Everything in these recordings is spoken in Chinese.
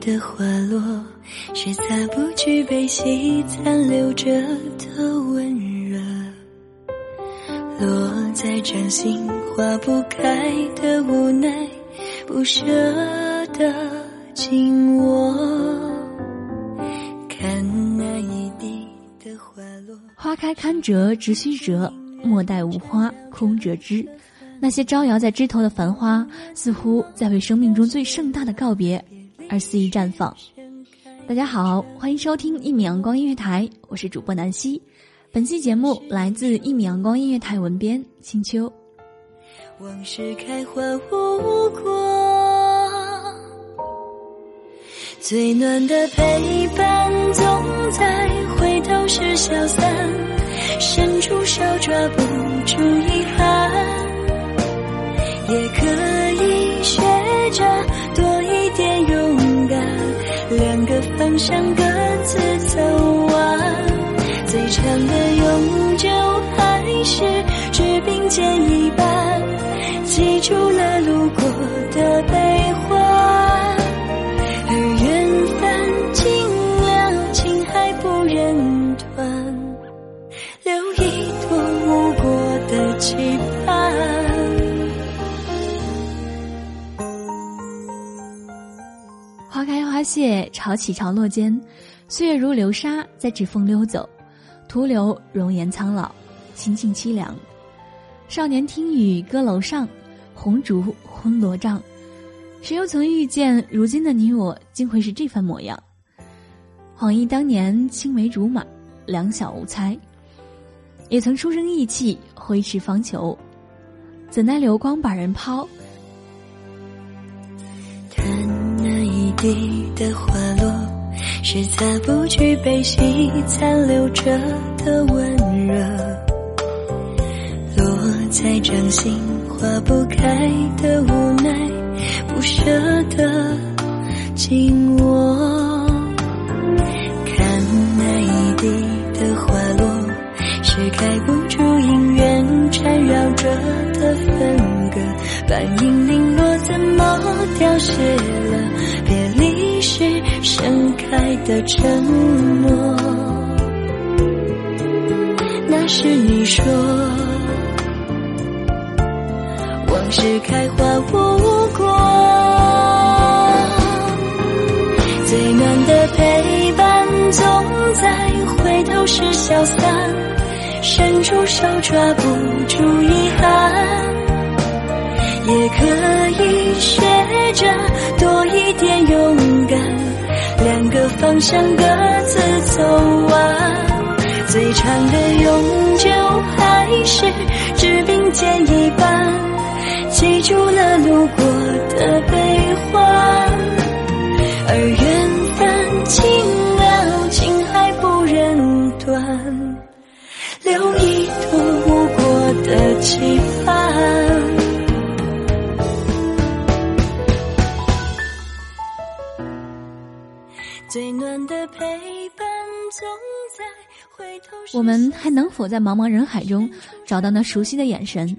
的花落，是擦不去悲喜残留着的温热，落在掌心化不开的无奈，不舍得紧握。看那一地的花落。花开堪折直须折，莫待无花空折枝。那些招摇在枝头的繁花，似乎在为生命中最盛大的告别而肆意绽放。大家好，欢迎收听一米阳光音乐台，我是主播南希。本期节目来自一米阳光音乐台文编青秋。往事开花无果，最暖的陪伴总在回头时消散，伸出手抓不住遗憾，也可以学着想各自走完，最长的永久还是只并肩一谢，潮起潮落间，岁月如流沙在指缝溜走，徒留容颜苍老，心境凄凉。少年听雨歌楼上，红烛昏罗帐。谁又曾预见，如今的你我竟会是这番模样？恍忆当年青梅竹马，两小无猜，也曾书生意气，挥斥方遒，怎奈流光把人抛？地的花落，是擦不去悲喜残留着的温热，落在掌心化不开的无奈，不舍得紧握。看那一地的花落，是盖不住姻缘缠绕着的分隔，半影零落，怎么凋谢了？别离时盛开的沉默。那是你说，往事开花无果。最暖的陪伴总在回头时消散，伸出手抓不住遗憾，也可以学着多一点勇敢，两个方向各自走完，最长的永久还是只并肩一半，记住了路过的悲欢。最暖的陪伴总在回头我们还能否在茫茫人海中找到那熟悉的眼神？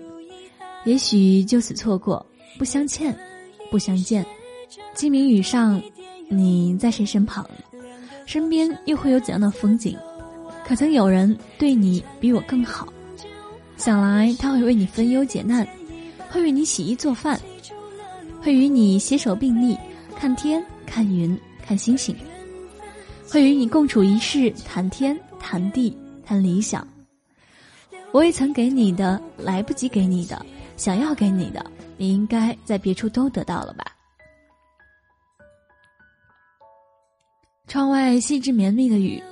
也许就此错过，不相欠，不相见。鸡鸣雨上，你在谁身旁？身边又会有怎样的风景？可曾有人对你比我更好？想来他会为你分忧解难，会为你洗衣做饭，会与你携手并立，看天看云看星星，会与你共处一室，谈天谈地谈理想。我也曾给你的，来不及给你的，想要给你的，你应该在别处都得到了吧？窗外细致绵密的雨，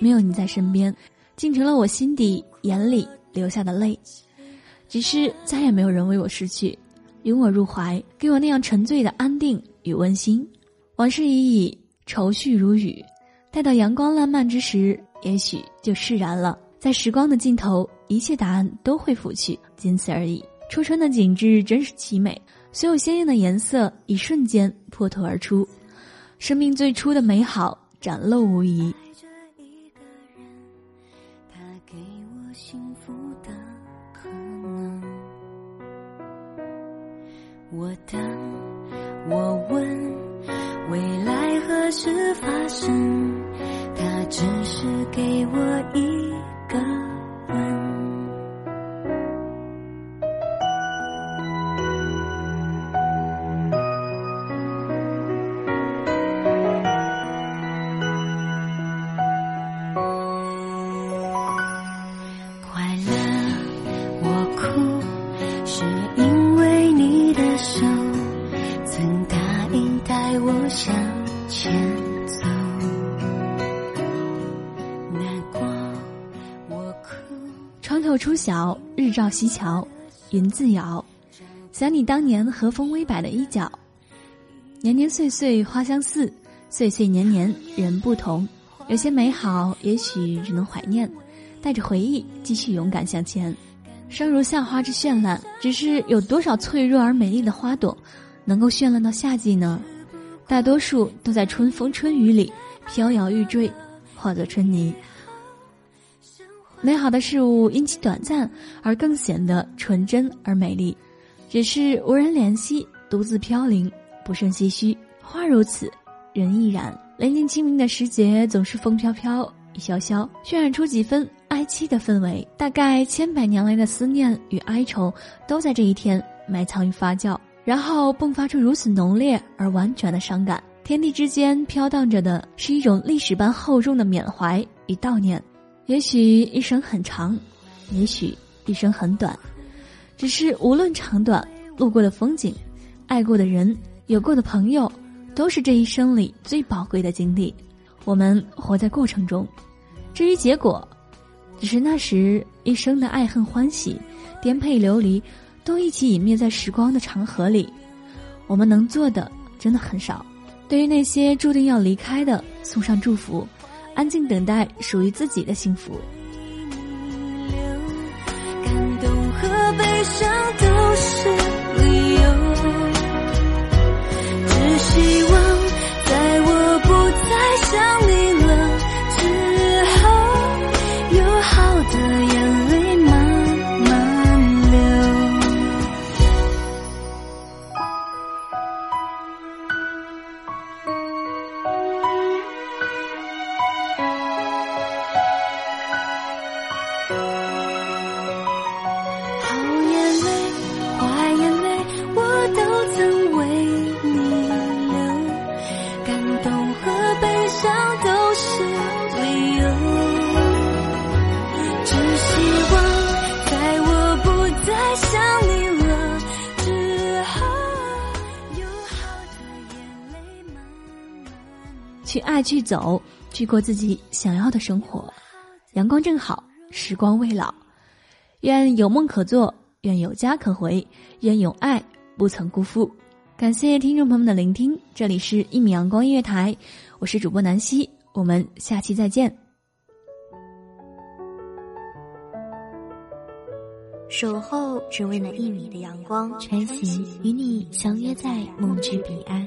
没有你在身边，竟成了我心底眼里流下的泪。只是再也没有人为我逝去，拥我入怀，给我那样沉醉的安定与温馨。往事已矣，愁绪如雨，待到阳光烂漫之时，也许就释然了。在时光的尽头，一切答案都会拂去，仅此而已。初春的景致真是凄美，所有鲜艳的颜色一瞬间破土而出。生命最初的美好展露无遗。我等，我问，给我一窗透初晓，日照西桥，云自摇。想你当年和风微摆的衣角，年年岁岁花相似，岁岁年年人不同。有些美好，也许只能怀念，带着回忆继续勇敢向前。生如夏花之绚烂，只是有多少脆弱而美丽的花朵，能够绚烂到夏季呢？大多数都在春风春雨里飘摇欲坠，化作春泥。美好的事物因其短暂而更显得纯真而美丽，只是无人怜惜，独自飘零，不胜唏嘘。花如此，人亦然。临近清明的时节，总是风飘飘，雨潇潇，渲染出几分哀凄的氛围。大概千百年来的思念与哀愁，都在这一天埋藏与发酵，然后迸发出如此浓烈而婉转的伤感。天地之间飘荡着的是一种历史般厚重的缅怀与悼念。也许一生很长，也许一生很短，只是无论长短，路过的风景，爱过的人，有过的朋友，都是这一生里最宝贵的经历。我们活在过程中，至于结果，只是那时一生的爱恨欢喜、颠沛流离，都一起隐灭在时光的长河里。我们能做的真的很少。对于那些注定要离开的，送上祝福。安静等待属于自己的幸福。感动和悲伤都是理由，只希望在我不再想你去爱，去走，去过自己想要的生活。阳光正好，时光未老。愿有梦可做，愿有家可回，愿有爱不曾辜负。感谢听众朋友们的聆听，这里是一米阳光音乐台，我是主播南希，我们下期再见。守候只为那一米的阳光，穿行与你相约在梦之彼岸。